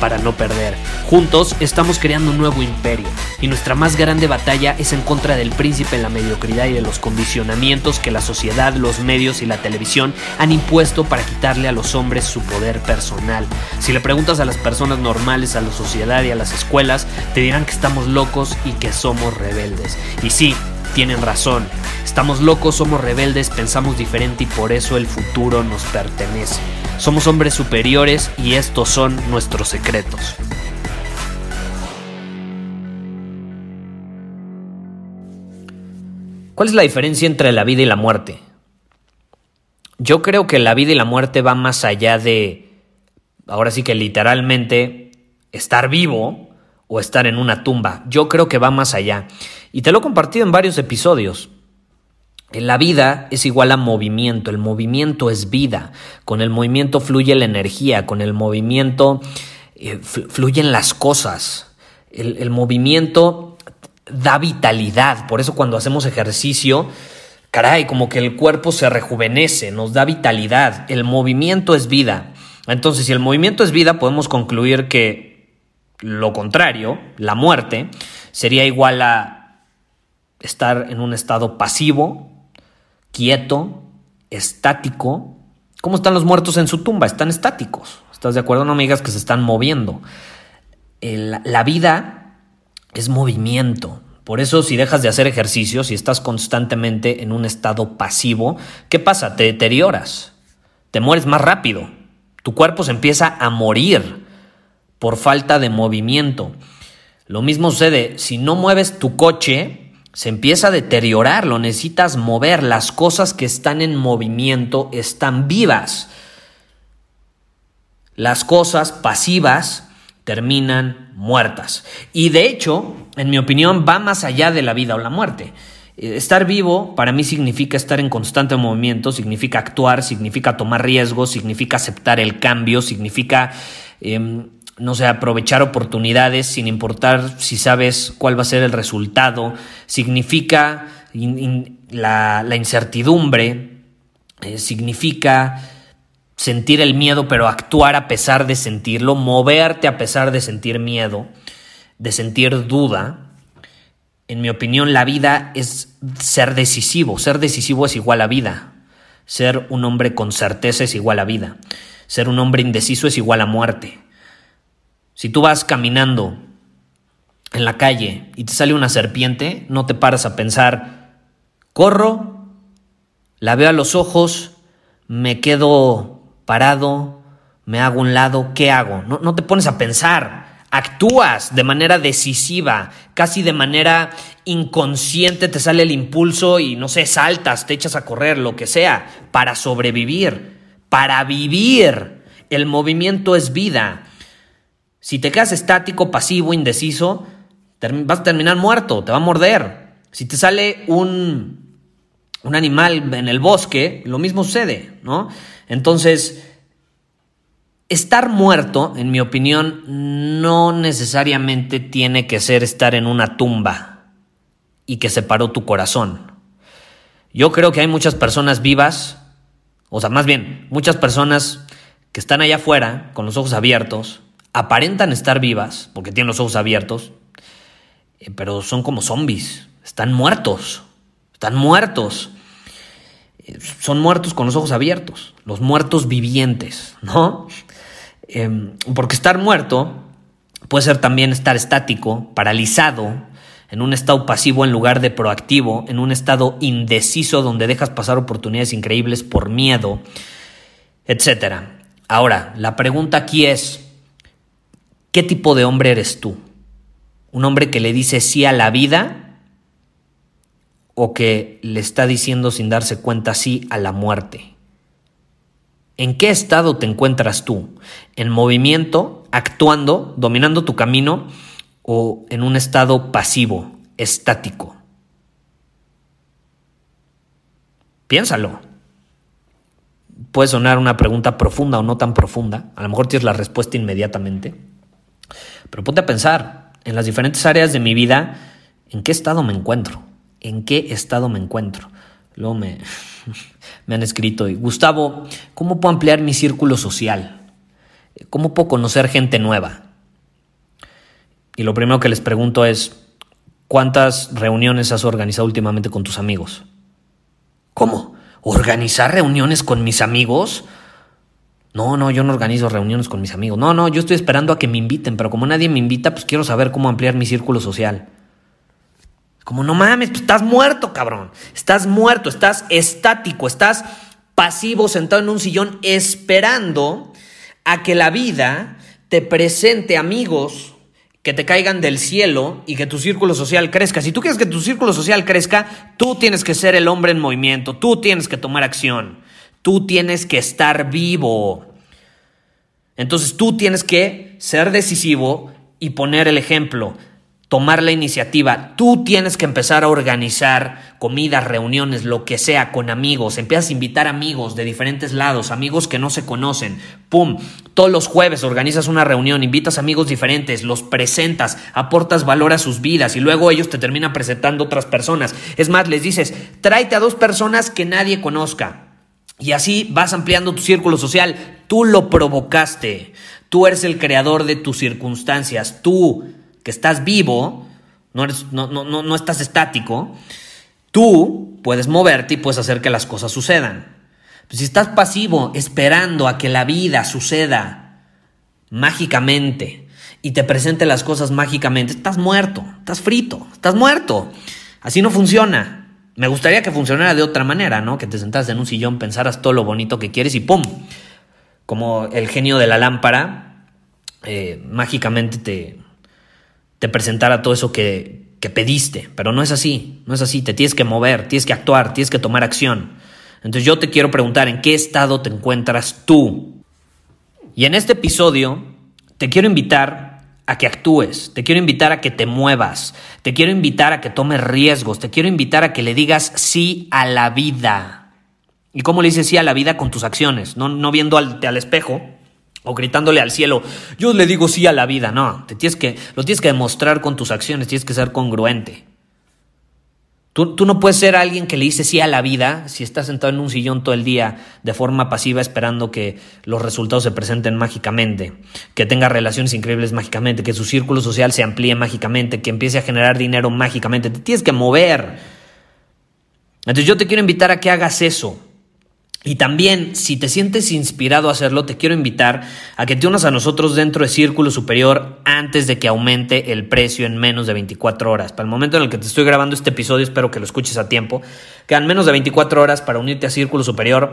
para no perder. Juntos estamos creando un nuevo imperio y nuestra más grande batalla es en contra del príncipe, la mediocridad y de los condicionamientos que la sociedad, los medios y la televisión han impuesto para quitarle a los hombres su poder personal. Si le preguntas a las personas normales, a la sociedad y a las escuelas, te dirán que estamos locos y que somos rebeldes. Y sí, tienen razón. Estamos locos, somos rebeldes, pensamos diferente y por eso el futuro nos pertenece. Somos hombres superiores y estos son nuestros secretos. ¿Cuál es la diferencia entre la vida y la muerte? Yo creo que la vida y la muerte va más allá de, ahora sí que literalmente, estar vivo o estar en una tumba. Yo creo que va más allá. Y te lo he compartido en varios episodios. La vida es igual a movimiento, el movimiento es vida, con el movimiento fluye la energía, con el movimiento eh, fluyen las cosas, el, el movimiento da vitalidad, por eso cuando hacemos ejercicio, caray, como que el cuerpo se rejuvenece, nos da vitalidad, el movimiento es vida. Entonces, si el movimiento es vida, podemos concluir que lo contrario, la muerte, sería igual a estar en un estado pasivo, quieto, estático. ¿Cómo están los muertos en su tumba? Están estáticos. ¿Estás de acuerdo? No me digas que se están moviendo. la vida es movimiento. Por eso si dejas de hacer ejercicio, si estás constantemente en un estado pasivo, ¿qué pasa? Te deterioras, te mueres más rápido, tu cuerpo se empieza a morir por falta de movimiento. Lo mismo sucede, si no mueves tu coche, se empieza a deteriorar, lo necesitas mover, las cosas que están en movimiento están vivas. Las cosas pasivas terminan muertas. Y de hecho, en mi opinión, va más allá de la vida o la muerte. Eh, estar vivo para mí significa estar en constante movimiento, significa actuar, significa tomar riesgos, significa aceptar el cambio, significa em, no sé, aprovechar oportunidades sin importar si sabes cuál va a ser el resultado, significa la, incertidumbre, eh, significa sentir el miedo pero actuar a pesar de sentirlo, moverte a pesar de sentir miedo, de sentir duda. En mi opinión, la vida es ser decisivo. Ser decisivo es igual a vida. Ser un hombre con certeza es igual a vida. Ser un hombre indeciso es igual a muerte. Si tú vas caminando en la calle y te sale una serpiente, no te paras a pensar, corro, la veo a los ojos, me quedo parado, me hago un lado, ¿qué hago? No, no te pones a pensar, actúas de manera decisiva, casi de manera inconsciente te sale el impulso y no sé, saltas, te echas a correr, lo que sea, para sobrevivir, para vivir. El movimiento es vida. Si te quedas estático, pasivo, indeciso, vas a terminar muerto, te va a morder. Si te sale un, un animal en el bosque, lo mismo sucede, ¿no? Entonces, estar muerto, en mi opinión, no necesariamente tiene que ser estar en una tumba y que separó tu corazón. Yo creo que hay muchas personas vivas, o sea, más bien, muchas personas que están allá afuera con los ojos abiertos, aparentan estar vivas, porque tienen los ojos abiertos, eh, pero son como zombies, están muertos, están muertos. Eh, son muertos con los ojos abiertos, los muertos vivientes, ¿no? Em, porque estar muerto puede ser también estar estático, paralizado, en un estado pasivo en lugar de proactivo, en un estado indeciso donde dejas pasar oportunidades increíbles por miedo, etc. Ahora, la pregunta aquí es, ¿Qué tipo de hombre eres tú? ¿Un hombre que le dice sí a la vida o que le está diciendo sin darse cuenta sí a la muerte? ¿En qué estado te encuentras tú? ¿En movimiento, actuando, dominando tu camino o en un estado pasivo, estático? Piénsalo. puede sonar una pregunta profunda o no tan profunda. A lo mejor tienes la respuesta inmediatamente. Pero ponte a pensar en las diferentes áreas de mi vida, ¿en qué estado me encuentro? ¿En qué estado me encuentro? Luego me, me han escrito, y Gustavo, ¿cómo puedo ampliar mi círculo social? ¿Cómo puedo conocer gente nueva? Y lo primero que les pregunto es, ¿cuántas reuniones has organizado últimamente con tus amigos? ¿Cómo? ¿Organizar reuniones con mis amigos? No, no, yo no organizo reuniones con mis amigos. No, no, yo estoy esperando a que me inviten, pero como nadie me invita, pues quiero saber cómo ampliar mi círculo social. Como no mames, pues estás muerto, cabrón. Estás muerto, estás estático, estás pasivo sentado en un sillón esperando a que la vida te presente amigos que te caigan del cielo y que tu círculo social crezca. Si tú quieres que tu círculo social crezca, tú tienes que ser el hombre en movimiento, tú tienes que tomar acción, tú tienes que estar vivo. Entonces tú tienes que ser decisivo y poner el ejemplo tomar la iniciativa. Tú tienes que empezar a organizar comidas, reuniones, lo que sea, con amigos. Empiezas a invitar amigos de diferentes lados, amigos que no se conocen. ¡Pum! Todos los jueves organizas una reunión, invitas amigos diferentes, los presentas, aportas valor a sus vidas y luego ellos te terminan presentando otras personas. Es más, les dices, tráete a dos personas que nadie conozca. Y así vas ampliando tu círculo social. Tú lo provocaste. Tú eres el creador de tus circunstancias. Tú que estás vivo, no, eres, no, no, no, estás estático, tú puedes moverte y puedes hacer que las cosas sucedan. Pues si estás pasivo, esperando a que la vida suceda mágicamente y te presente las cosas mágicamente, estás muerto, estás frito, estás muerto. Así no funciona. Me gustaría que funcionara de otra manera, ¿no? Que te sentas en un sillón, pensaras todo lo bonito que quieres y ¡pum! Como el genio de la lámpara, eh, mágicamente te, te presentara todo eso que, que pediste, pero no es así, no es así, te tienes que mover, tienes que actuar, tienes que tomar acción. Entonces yo te quiero preguntar, ¿en qué estado te encuentras tú? Y en este episodio te quiero invitar a que actúes, te quiero invitar a que te muevas, te quiero invitar a que tomes riesgos, te quiero invitar a que le digas sí a la vida. ¿Y cómo le dices sí a la vida con tus acciones? No, no viendo al, al espejo, o gritándole al cielo, yo le digo sí a la vida. No, te tienes que, lo tienes que demostrar con tus acciones, tienes que ser congruente. Tú, tú, no puedes ser alguien que le dice sí a la vida si estás sentado en un sillón todo el día de forma pasiva esperando que los resultados se presenten mágicamente, que tenga relaciones increíbles mágicamente, que su círculo social se amplíe mágicamente, que empiece a generar dinero mágicamente. Te tienes que mover. Entonces yo te quiero invitar a que hagas eso. Y también, si te sientes inspirado a hacerlo, te quiero invitar a que te unas a nosotros dentro de Círculo Superior antes de que aumente el precio en menos de 24 horas. Para el momento en el que te estoy grabando este episodio, espero que lo escuches a tiempo. Quedan menos de 24 horas para unirte a Círculo Superior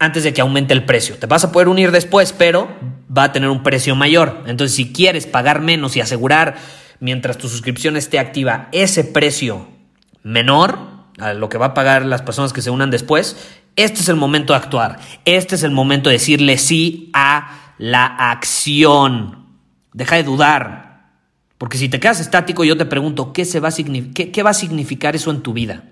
antes de que aumente el precio. Te vas a poder unir después, pero va a tener un precio mayor. Entonces, si quieres pagar menos y asegurar mientras tu suscripción esté activa ese precio menor a lo que va a pagar las personas que se unan después, este es el momento de actuar. Este es el momento de decirle sí a la acción. Deja de dudar. Porque si te quedas estático, yo te pregunto, ¿qué, se va, qué va a significar eso en tu vida?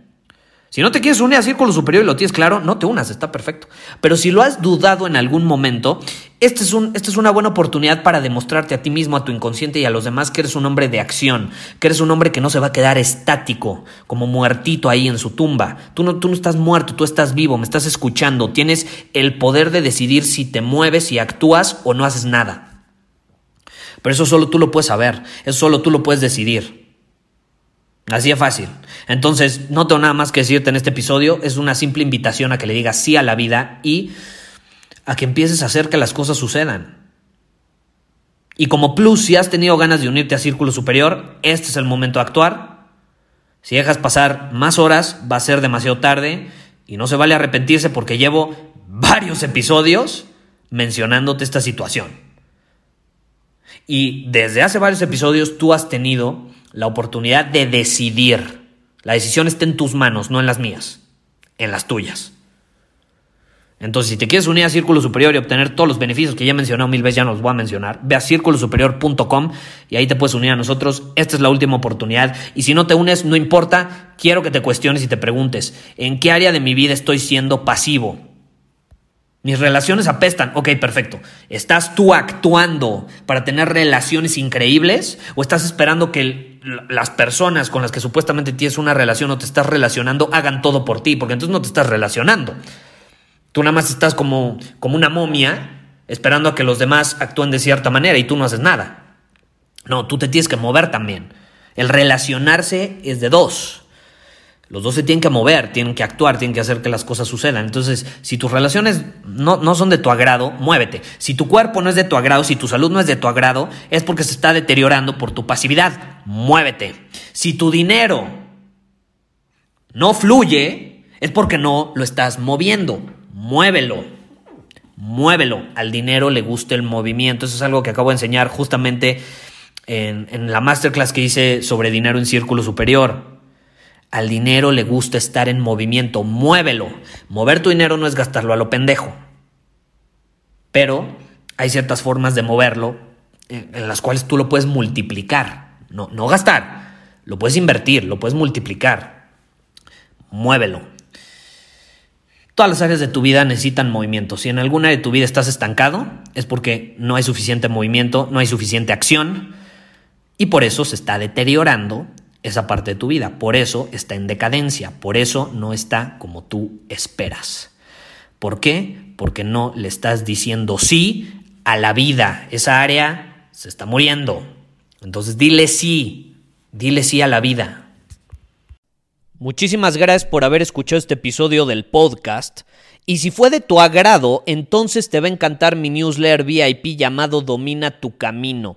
Si no te quieres unir a Círculo Superior y lo tienes claro, no te unas, está perfecto. Pero si lo has dudado en algún momento, esta es, un, es una buena oportunidad para demostrarte a ti mismo, a tu inconsciente y a los demás que eres un hombre de acción, que eres un hombre que no se va a quedar estático, como muertito ahí en su tumba. Tú no, tú no estás muerto, tú estás vivo, me estás escuchando, tienes el poder de decidir si te mueves y actúas o no haces nada. Pero eso solo tú lo puedes saber, eso solo tú lo puedes decidir. Así es fácil. Entonces, no tengo nada más que decirte en este episodio. Es una simple invitación a que le digas sí a la vida y a que empieces a hacer que las cosas sucedan. Y como plus, si has tenido ganas de unirte a Círculo Superior, este es el momento de actuar. Si dejas pasar más horas, va a ser demasiado tarde y no se vale arrepentirse porque llevo varios episodios mencionándote esta situación. Y desde hace varios episodios tú has tenido la oportunidad de decidir. La decisión está en tus manos, no en las mías, en las tuyas. Entonces, si te quieres unir a Círculo Superior y obtener todos los beneficios que ya he mencionado mil veces, ya no los voy a mencionar, ve a círculosuperior.com y ahí te puedes unir a nosotros. Esta es la última oportunidad. Y si no te unes, no importa, quiero que te cuestiones y te preguntes, ¿en qué área de mi vida estoy siendo pasivo? Mis relaciones apestan. Ok, perfecto. ¿Estás tú actuando para tener relaciones increíbles o estás esperando que las personas con las que supuestamente tienes una relación o te estás relacionando hagan todo por ti? Porque entonces no te estás relacionando. Tú nada más estás como, como una momia esperando a que los demás actúen de cierta manera y tú no haces nada. No, tú te tienes que mover también. El relacionarse es de dos. Los dos se tienen que mover, tienen que actuar, tienen que hacer que las cosas sucedan. Entonces, si tus relaciones no, no, son de tu agrado, muévete. Si tu cuerpo no es de tu agrado, si tu salud no es de tu agrado, es porque se está deteriorando por tu pasividad. Muévete. Si tu dinero no fluye, es porque no lo estás moviendo. Muévelo. Muévelo. Al dinero le gusta el movimiento. Eso es algo que acabo de enseñar justamente en, en la masterclass que hice sobre dinero en círculo superior. Al dinero le gusta estar en movimiento, muévelo. Mover tu dinero no es gastarlo a lo pendejo. Pero hay ciertas formas de moverlo en las cuales tú lo puedes multiplicar. No, no gastar, lo puedes invertir, lo puedes multiplicar. Muévelo. Todas las áreas de tu vida necesitan movimiento. Si en alguna de tu vida estás estancado, es porque no hay suficiente movimiento, no hay suficiente acción y por eso se está deteriorando esa parte de tu vida. Por eso está en decadencia, por eso no está como tú esperas. ¿Por qué? Porque no le estás diciendo sí a la vida. Esa área se está muriendo. Entonces dile sí, dile sí a la vida. Muchísimas gracias por haber escuchado este episodio del podcast. Y si fue de tu agrado, entonces te va a encantar mi newsletter VIP llamado Domina tu Camino.